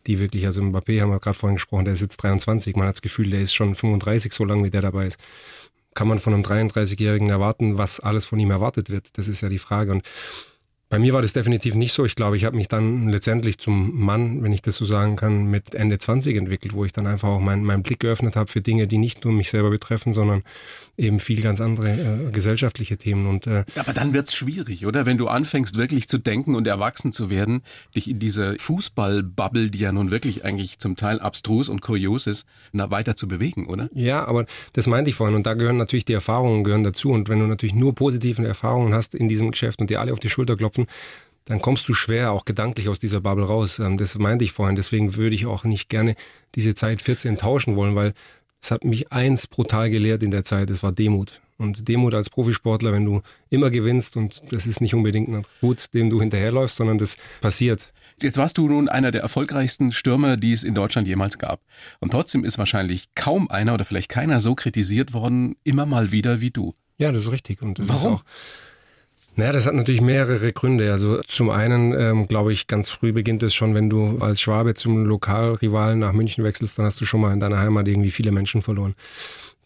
die wirklich, also Mbappé haben wir gerade vorhin gesprochen, der ist jetzt 23. Man hat das Gefühl, der ist schon 35, so lange wie der dabei ist. Kann man von einem 33-Jährigen erwarten, was alles von ihm erwartet wird? Das ist ja die Frage. Und bei mir war das definitiv nicht so. Ich glaube, ich habe mich dann letztendlich zum Mann, wenn ich das so sagen kann, mit Ende 20 entwickelt, wo ich dann einfach auch meinen mein Blick geöffnet habe für Dinge, die nicht nur mich selber betreffen, sondern eben viel ganz andere äh, gesellschaftliche Themen. Und, äh, Aber dann wird's schwierig, oder? Wenn du anfängst, wirklich zu denken und erwachsen zu werden, dich in diese Fußballbubble, die ja nun wirklich eigentlich zum Teil abstrus und kurios ist, weiter zu bewegen, oder? Ja, aber das meinte ich vorhin. Und da gehören natürlich die Erfahrungen gehören dazu. Und wenn du natürlich nur positive Erfahrungen hast in diesem Geschäft und dir alle auf die Schulter klopfen, dann kommst du schwer auch gedanklich aus dieser Bubble raus. Ähm, das meinte ich vorhin. Deswegen würde ich auch nicht gerne diese Zeit 14 tauschen wollen, weil es hat mich eins brutal gelehrt in der Zeit, es war Demut. Und Demut als Profisportler, wenn du immer gewinnst und das ist nicht unbedingt ein Gut, dem du hinterherläufst, sondern das passiert. Jetzt warst du nun einer der erfolgreichsten Stürmer, die es in Deutschland jemals gab. Und trotzdem ist wahrscheinlich kaum einer oder vielleicht keiner so kritisiert worden, immer mal wieder wie du. Ja, das ist richtig. Und das Warum? Ist auch naja, das hat natürlich mehrere Gründe. Also zum einen, ähm, glaube ich, ganz früh beginnt es schon, wenn du als Schwabe zum Lokalrivalen nach München wechselst, dann hast du schon mal in deiner Heimat irgendwie viele Menschen verloren.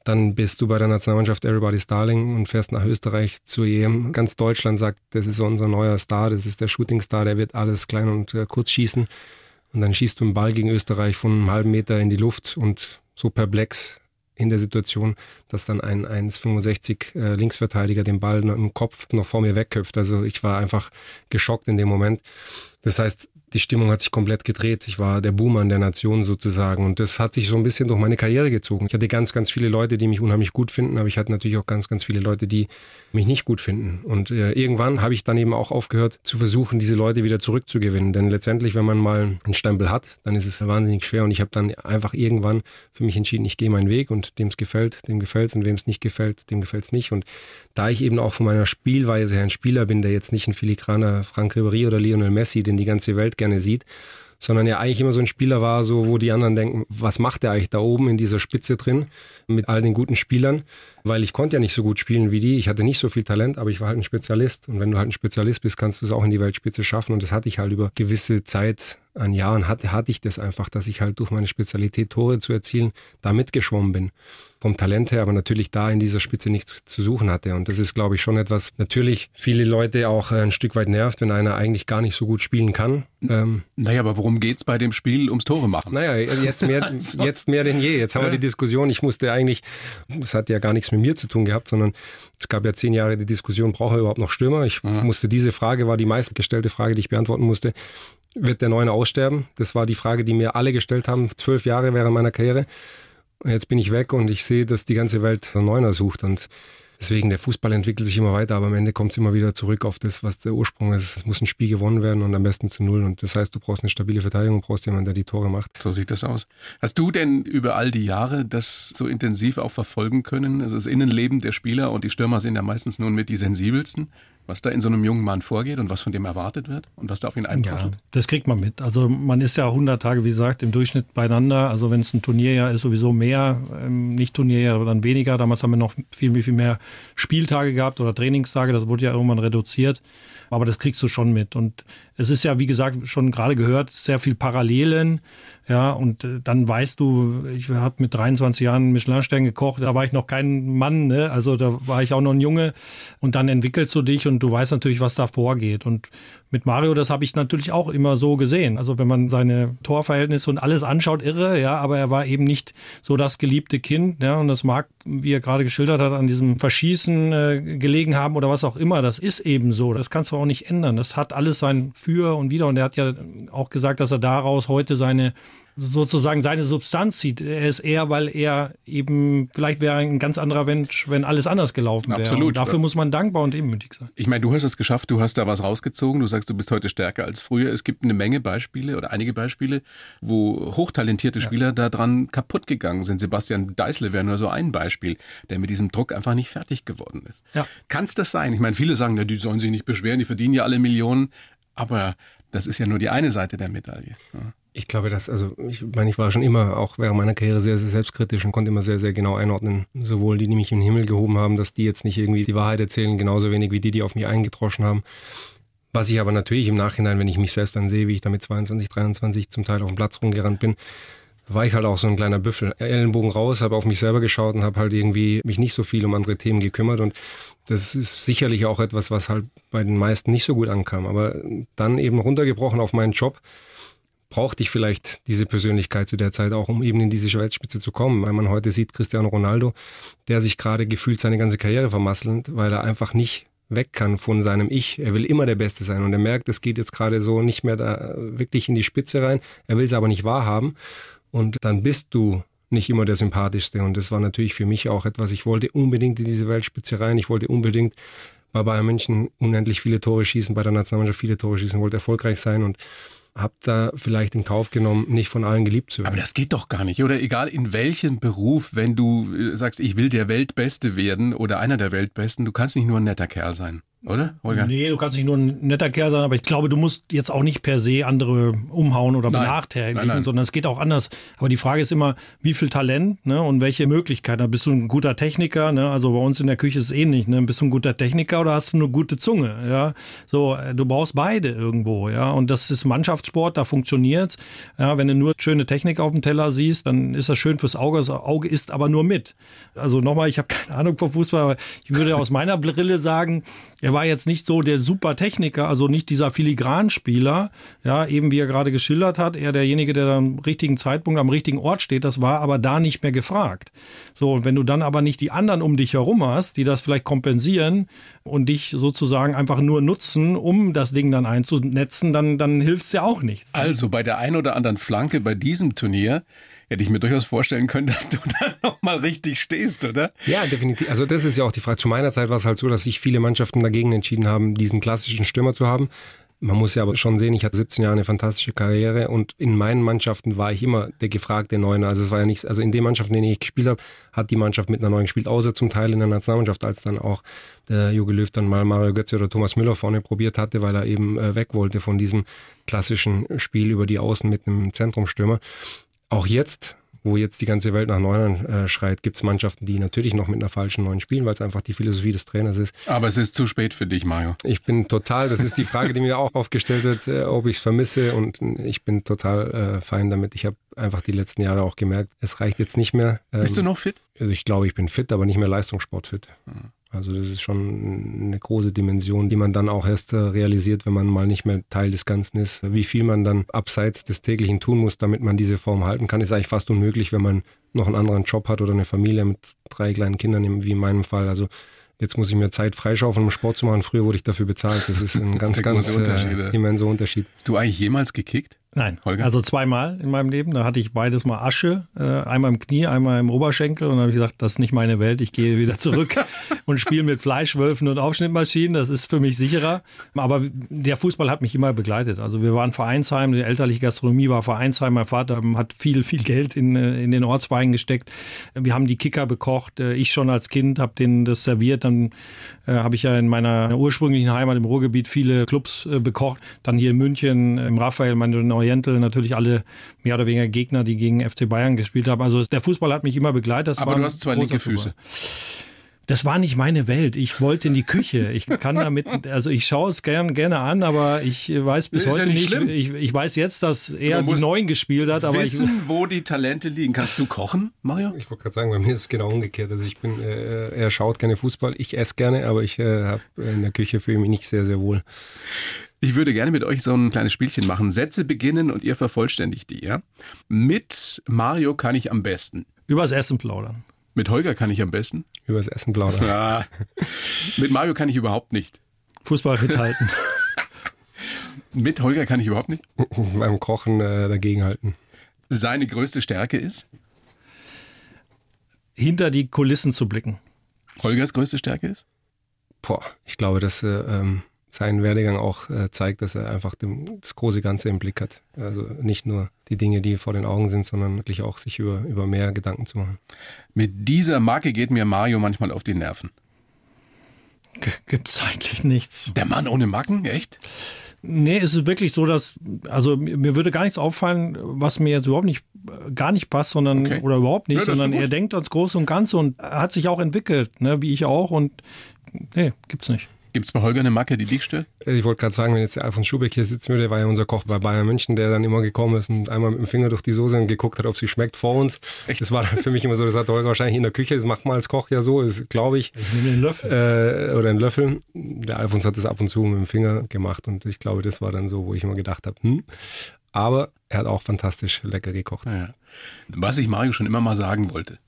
Dann bist du bei der Nationalmannschaft Everybody's Darling und fährst nach Österreich zur EM. Ganz Deutschland sagt, das ist unser neuer Star, das ist der Shootingstar, der wird alles klein und äh, kurz schießen. Und dann schießt du einen Ball gegen Österreich von einem halben Meter in die Luft und so perplex in der Situation, dass dann ein 1,65 äh, Linksverteidiger den Ball im Kopf noch vor mir wegköpft. Also ich war einfach geschockt in dem Moment. Das heißt, die Stimmung hat sich komplett gedreht. Ich war der Boomer der Nation sozusagen. Und das hat sich so ein bisschen durch meine Karriere gezogen. Ich hatte ganz, ganz viele Leute, die mich unheimlich gut finden, aber ich hatte natürlich auch ganz, ganz viele Leute, die mich nicht gut finden. Und äh, irgendwann habe ich dann eben auch aufgehört zu versuchen, diese Leute wieder zurückzugewinnen. Denn letztendlich, wenn man mal einen Stempel hat, dann ist es wahnsinnig schwer. Und ich habe dann einfach irgendwann für mich entschieden, ich gehe meinen Weg und dem es gefällt, dem gefällt es und wem es nicht gefällt, dem gefällt es nicht. Und da ich eben auch von meiner Spielweise her ein Spieler bin, der jetzt nicht ein filigraner Frank Ribéry oder Lionel Messi, den die ganze Welt gerne sieht, sondern ja eigentlich immer so ein Spieler war, so wo die anderen denken, was macht der eigentlich da oben in dieser Spitze drin mit all den guten Spielern, weil ich konnte ja nicht so gut spielen wie die, ich hatte nicht so viel Talent, aber ich war halt ein Spezialist. Und wenn du halt ein Spezialist bist, kannst du es auch in die Weltspitze schaffen. Und das hatte ich halt über gewisse Zeit an Jahren hatte, hatte ich das einfach, dass ich halt durch meine Spezialität Tore zu erzielen da mitgeschwommen bin vom Talent her, aber natürlich da in dieser Spitze nichts zu suchen hatte. Und das ist, glaube ich, schon etwas, natürlich viele Leute auch ein Stück weit nervt, wenn einer eigentlich gar nicht so gut spielen kann. Ähm, naja, aber worum geht's bei dem Spiel ums Tore machen? Naja, jetzt mehr, jetzt mehr denn je. Jetzt haben wir die Diskussion. Ich musste eigentlich, das hat ja gar nichts mit mir zu tun gehabt, sondern es gab ja zehn Jahre die Diskussion, braucht er überhaupt noch Stürmer? Ich mhm. musste, diese Frage war die meistgestellte Frage, die ich beantworten musste. Wird der Neune aussterben? Das war die Frage, die mir alle gestellt haben, zwölf Jahre während meiner Karriere. Jetzt bin ich weg und ich sehe, dass die ganze Welt einen Neuner sucht und Deswegen, der Fußball entwickelt sich immer weiter, aber am Ende kommt es immer wieder zurück auf das, was der Ursprung ist. Es muss ein Spiel gewonnen werden und am besten zu Null. Und das heißt, du brauchst eine stabile Verteidigung, brauchst jemanden, der die Tore macht. So sieht das aus. Hast du denn über all die Jahre das so intensiv auch verfolgen können? Also das Innenleben der Spieler und die Stürmer sind ja meistens nun mit die sensibelsten. Was da in so einem jungen Mann vorgeht und was von dem erwartet wird und was da auf ihn einprasselt? Ja, das kriegt man mit. Also man ist ja 100 Tage, wie gesagt, im Durchschnitt beieinander. Also wenn es ein Turnierjahr ist, sowieso mehr, ähm, nicht Turnierjahr, dann weniger. Damals haben wir noch viel, viel mehr Spieltage gehabt oder Trainingstage. Das wurde ja irgendwann reduziert. Aber das kriegst du schon mit. Und es ist ja, wie gesagt, schon gerade gehört, sehr viel Parallelen. Ja, und äh, dann weißt du, ich habe mit 23 Jahren Michelin-Stern gekocht, da war ich noch kein Mann, ne? also da war ich auch noch ein Junge. Und dann entwickelst du dich und du weißt natürlich, was da vorgeht. Und mit Mario, das habe ich natürlich auch immer so gesehen. Also wenn man seine Torverhältnisse und alles anschaut, irre, ja, aber er war eben nicht so das geliebte Kind, ja, und das mag, wie er gerade geschildert hat, an diesem Verschießen äh, gelegen haben oder was auch immer. Das ist eben so. Das kannst du auch nicht ändern. Das hat alles sein Für und Wider. Und er hat ja auch gesagt, dass er daraus heute seine sozusagen seine Substanz sieht. Er ist eher, weil er eben, vielleicht wäre ein ganz anderer Mensch, wenn alles anders gelaufen wäre. Absolut. Und dafür muss man dankbar und demütig sein. Ich meine, du hast es geschafft, du hast da was rausgezogen, du sagst, du bist heute stärker als früher. Es gibt eine Menge Beispiele oder einige Beispiele, wo hochtalentierte Spieler ja. daran kaputt gegangen sind. Sebastian Deißle wäre nur so ein Beispiel, der mit diesem Druck einfach nicht fertig geworden ist. Ja. Kann es das sein? Ich meine, viele sagen, na, die sollen sich nicht beschweren, die verdienen ja alle Millionen. Aber das ist ja nur die eine Seite der Medaille. Ja. Ich glaube, dass, also ich meine, ich war schon immer, auch während meiner Karriere, sehr, sehr selbstkritisch und konnte immer sehr, sehr genau einordnen. Sowohl die, die mich in den Himmel gehoben haben, dass die jetzt nicht irgendwie die Wahrheit erzählen, genauso wenig wie die, die auf mich eingetroschen haben. Was ich aber natürlich im Nachhinein, wenn ich mich selbst dann sehe, wie ich da mit 22, 23 zum Teil auf dem Platz rumgerannt bin, war ich halt auch so ein kleiner Büffel. Ellenbogen raus, habe auf mich selber geschaut und habe halt irgendwie mich nicht so viel um andere Themen gekümmert. Und das ist sicherlich auch etwas, was halt bei den meisten nicht so gut ankam. Aber dann eben runtergebrochen auf meinen Job brauchte ich vielleicht diese Persönlichkeit zu der Zeit auch, um eben in diese Weltspitze zu kommen. Weil man heute sieht, Cristiano Ronaldo, der sich gerade gefühlt seine ganze Karriere vermasselt, weil er einfach nicht weg kann von seinem Ich. Er will immer der Beste sein und er merkt, es geht jetzt gerade so nicht mehr da wirklich in die Spitze rein. Er will es aber nicht wahrhaben und dann bist du nicht immer der sympathischste und das war natürlich für mich auch etwas. Ich wollte unbedingt in diese Weltspitze rein. Ich wollte unbedingt bei Bayern München unendlich viele Tore schießen, bei der Nationalmannschaft viele Tore schießen, wollte erfolgreich sein und habe da vielleicht in Kauf genommen, nicht von allen geliebt zu werden. Aber das geht doch gar nicht, oder? Egal in welchem Beruf, wenn du äh, sagst, ich will der Weltbeste werden oder einer der Weltbesten, du kannst nicht nur ein netter Kerl sein. Oder, Holger? Nee, du kannst nicht nur ein netter Kerl sein, aber ich glaube, du musst jetzt auch nicht per se andere umhauen oder nein. benachteiligen, nein, nein. sondern es geht auch anders. Aber die Frage ist immer, wie viel Talent ne, und welche Möglichkeiten. Da bist du ein guter Techniker, ne? also bei uns in der Küche ist es ähnlich. Ne? Bist du ein guter Techniker oder hast du eine gute Zunge? Ja, so, äh, du brauchst beide irgendwo, ja. Und das ist Mannschaftssport, da funktioniert Ja, wenn du nur schöne Technik auf dem Teller siehst, dann ist das schön fürs Auge. Das Auge isst aber nur mit. Also nochmal, ich habe keine Ahnung vom Fußball, aber ich würde aus meiner Brille sagen, er war jetzt nicht so der super Techniker, also nicht dieser Filigranspieler, ja, eben wie er gerade geschildert hat, er derjenige, der am richtigen Zeitpunkt am richtigen Ort steht, das war aber da nicht mehr gefragt. So, und wenn du dann aber nicht die anderen um dich herum hast, die das vielleicht kompensieren und dich sozusagen einfach nur nutzen, um das Ding dann einzunetzen, dann, dann hilft es ja auch nichts. Also bei der ein oder anderen Flanke bei diesem Turnier hätte ich mir durchaus vorstellen können, dass du da nochmal richtig stehst, oder? Ja, definitiv. Also das ist ja auch die Frage. Zu meiner Zeit war es halt so, dass sich viele Mannschaften dagegen entschieden haben, diesen klassischen Stürmer zu haben. Man muss ja aber schon sehen, ich hatte 17 Jahre eine fantastische Karriere und in meinen Mannschaften war ich immer der gefragte Neuner. Also es war ja nichts, also in den Mannschaften, in denen ich gespielt habe, hat die Mannschaft mit einer Neuen gespielt, außer zum Teil in der Nationalmannschaft, als dann auch der Jogi Löw dann mal Mario Götze oder Thomas Müller vorne probiert hatte, weil er eben äh, weg wollte von diesem klassischen Spiel über die Außen mit einem Zentrumstürmer. Auch jetzt wo jetzt die ganze Welt nach Neunern äh, schreit, gibt es Mannschaften, die natürlich noch mit einer falschen Neun spielen, weil es einfach die Philosophie des Trainers ist. Aber es ist zu spät für dich, Mario. Ich bin total, das ist die Frage, die mir auch aufgestellt wird, äh, ob ich es vermisse und ich bin total äh, fein damit. Ich habe einfach die letzten Jahre auch gemerkt, es reicht jetzt nicht mehr. Ähm, Bist du noch fit? Also ich glaube, ich bin fit, aber nicht mehr Leistungssportfit. Mhm. Also das ist schon eine große Dimension, die man dann auch erst äh, realisiert, wenn man mal nicht mehr Teil des Ganzen ist. Wie viel man dann abseits des täglichen tun muss, damit man diese Form halten kann, ist eigentlich fast unmöglich, wenn man noch einen anderen Job hat oder eine Familie mit drei kleinen Kindern, wie in meinem Fall. Also jetzt muss ich mir Zeit freischaufeln, um Sport zu machen. Früher wurde ich dafür bezahlt. Das ist ein ganz, ganz äh, immenser Unterschied. Hast du eigentlich jemals gekickt? Nein, Holger? also zweimal in meinem Leben. Da hatte ich beides mal Asche, äh, einmal im Knie, einmal im Oberschenkel. Und dann habe ich gesagt, das ist nicht meine Welt, ich gehe wieder zurück und spiele mit Fleischwölfen und Aufschnittmaschinen. Das ist für mich sicherer. Aber der Fußball hat mich immer begleitet. Also wir waren Vereinsheim, die elterliche Gastronomie war Vereinsheim. Mein Vater hat viel, viel Geld in, äh, in den Ortswein gesteckt. Wir haben die Kicker bekocht. Äh, ich schon als Kind habe denen das serviert. Dann habe ich ja in meiner ursprünglichen Heimat im Ruhrgebiet viele Clubs bekocht. Dann hier in München, im Raphael, meine Oriental natürlich alle mehr oder weniger Gegner, die gegen FC Bayern gespielt haben. Also der Fußball hat mich immer begleitet. Das Aber du hast zwei linke Füße. Das war nicht meine Welt. Ich wollte in die Küche. Ich kann damit, also ich schaue es gern, gerne an, aber ich weiß bis heute ja nicht. nicht ich, ich, weiß jetzt, dass er die Neuen gespielt hat. Aber wissen, ich, wo die Talente liegen. Kannst du kochen, Mario? Ich wollte gerade sagen, bei mir ist es genau umgekehrt. Also ich bin, äh, er schaut gerne Fußball, ich esse gerne, aber ich äh, habe in der Küche fühle mich nicht sehr, sehr wohl. Ich würde gerne mit euch so ein kleines Spielchen machen. Sätze beginnen und ihr vervollständigt die, ja? Mit Mario kann ich am besten. Übers Essen plaudern. Mit Holger kann ich am besten. Übers Essen plaudern. Ja. mit Mario kann ich überhaupt nicht. Fußball mithalten. mit Holger kann ich überhaupt nicht. Beim Kochen äh, dagegenhalten. Seine größte Stärke ist? Hinter die Kulissen zu blicken. Holgers größte Stärke ist? Boah, ich glaube, dass äh, ähm, sein Werdegang auch äh, zeigt, dass er einfach dem, das große Ganze im Blick hat. Also nicht nur die Dinge, die vor den Augen sind, sondern wirklich auch sich über, über mehr Gedanken zu machen. Mit dieser Marke geht mir Mario manchmal auf die Nerven. Gibt es eigentlich nichts. Der Mann ohne Macken, echt? Nee, es ist wirklich so, dass, also mir würde gar nichts auffallen, was mir jetzt überhaupt nicht, gar nicht passt, sondern, okay. oder überhaupt nicht, ja, sondern er denkt ans Große und Ganze und hat sich auch entwickelt, ne, wie ich auch und nee, gibt's nicht. Gibt es bei Holger eine Macke, die dich stört? Ich wollte gerade sagen, wenn jetzt der Alfons Schubeck hier sitzen würde, war ja unser Koch bei Bayern München, der dann immer gekommen ist und einmal mit dem Finger durch die Soße und geguckt hat, ob sie schmeckt vor uns. Echt? Das war dann für mich immer so, das hat Holger wahrscheinlich in der Küche, das macht man als Koch ja so, glaube ich. Ich nehme einen Löffel. Äh, oder einen Löffel. Der Alfons hat das ab und zu mit dem Finger gemacht und ich glaube, das war dann so, wo ich immer gedacht habe, hm. Aber er hat auch fantastisch lecker gekocht. Ja. Was ich Mario schon immer mal sagen wollte.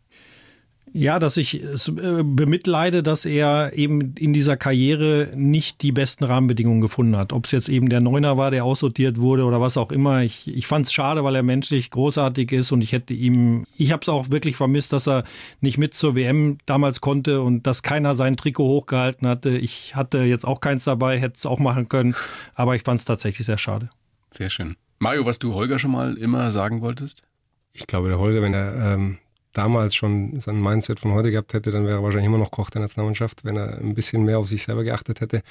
Ja, dass ich es äh, bemitleide, dass er eben in dieser Karriere nicht die besten Rahmenbedingungen gefunden hat. Ob es jetzt eben der Neuner war, der aussortiert wurde oder was auch immer. Ich, ich fand es schade, weil er menschlich großartig ist und ich hätte ihm, ich habe es auch wirklich vermisst, dass er nicht mit zur WM damals konnte und dass keiner sein Trikot hochgehalten hatte. Ich hatte jetzt auch keins dabei, hätte es auch machen können, aber ich fand es tatsächlich sehr schade. Sehr schön. Mario, was du Holger schon mal immer sagen wolltest? Ich glaube, der Holger, wenn er ähm, damals schon sein Mindset von heute gehabt hätte, dann wäre er wahrscheinlich immer noch Koch der Nationalmannschaft. Wenn er ein bisschen mehr auf sich selber geachtet hätte,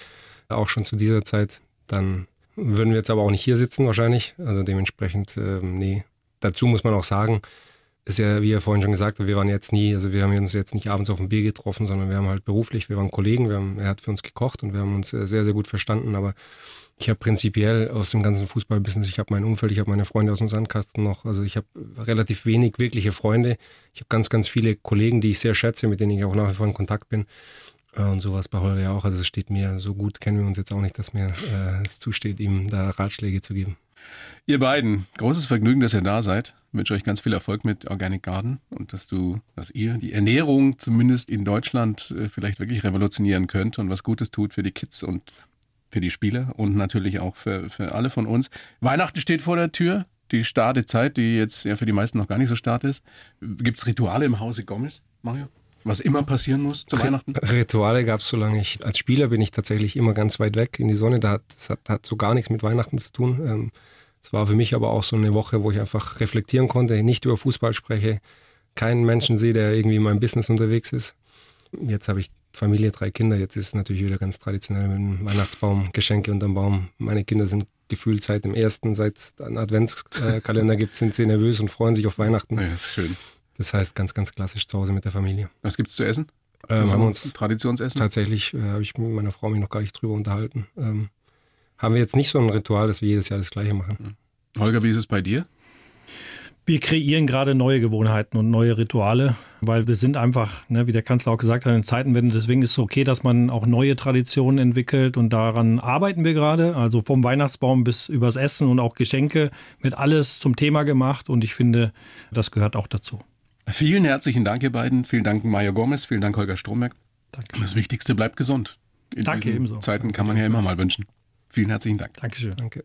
auch schon zu dieser Zeit, dann würden wir jetzt aber auch nicht hier sitzen wahrscheinlich. Also dementsprechend, äh, nee. Dazu muss man auch sagen, ist ja, wie er vorhin schon gesagt hat, wir waren jetzt nie, also wir haben uns jetzt nicht abends auf dem Bier getroffen, sondern wir haben halt beruflich, wir waren Kollegen, wir haben, er hat für uns gekocht und wir haben uns sehr, sehr gut verstanden, aber ich habe prinzipiell aus dem ganzen Fußballbusiness, ich habe mein Umfeld, ich habe meine Freunde aus dem Sandkasten noch. Also ich habe relativ wenig wirkliche Freunde. Ich habe ganz, ganz viele Kollegen, die ich sehr schätze, mit denen ich auch nach wie vor in Kontakt bin. Äh, und sowas bei Holger ja auch. Also es steht mir so gut, kennen wir uns jetzt auch nicht, dass mir äh, es zusteht, ihm da Ratschläge zu geben. Ihr beiden, großes Vergnügen, dass ihr da seid. Ich wünsche euch ganz viel Erfolg mit Organic Garden und dass du, dass ihr die Ernährung zumindest in Deutschland äh, vielleicht wirklich revolutionieren könnt und was Gutes tut für die Kids und für die Spieler und natürlich auch für, für alle von uns. Weihnachten steht vor der Tür, die Startezeit, die jetzt ja für die meisten noch gar nicht so start ist. Gibt es Rituale im Hause Gomez, Mario? Was immer passieren muss zu Weihnachten? Rituale gab es, solange ich als Spieler bin ich tatsächlich immer ganz weit weg in die Sonne. Da hat, das hat, hat so gar nichts mit Weihnachten zu tun. Ähm, es war für mich aber auch so eine Woche, wo ich einfach reflektieren konnte, nicht über Fußball spreche, keinen Menschen sehe, der irgendwie in meinem Business unterwegs ist. Jetzt habe ich Familie, drei Kinder. Jetzt ist es natürlich wieder ganz traditionell mit dem Weihnachtsbaum, Geschenke unterm Baum. Meine Kinder sind gefühlt seit dem ersten, seit es einen Adventskalender gibt, sind sie nervös und freuen sich auf Weihnachten. Ja, ist schön. Das heißt ganz, ganz klassisch zu Hause mit der Familie. Was gibt es zu essen? Ähm, haben uns Traditionsessen? Tatsächlich äh, habe ich mit meiner Frau mich noch gar nicht drüber unterhalten. Ähm, haben wir jetzt nicht so ein Ritual, dass wir jedes Jahr das Gleiche machen. Holger, wie ist es bei dir? Wir kreieren gerade neue Gewohnheiten und neue Rituale, weil wir sind einfach, ne, wie der Kanzler auch gesagt hat, in Zeitenwende. Deswegen ist es okay, dass man auch neue Traditionen entwickelt und daran arbeiten wir gerade. Also vom Weihnachtsbaum bis übers Essen und auch Geschenke wird alles zum Thema gemacht und ich finde, das gehört auch dazu. Vielen herzlichen Dank, ihr beiden. Vielen Dank, Maja Gomez. Vielen Dank, Holger Stromberg. Danke. Das Wichtigste bleibt gesund. In Danke ebenso. Zeiten kann man ja immer mal wünschen. Vielen herzlichen Dank. Dankeschön. Danke.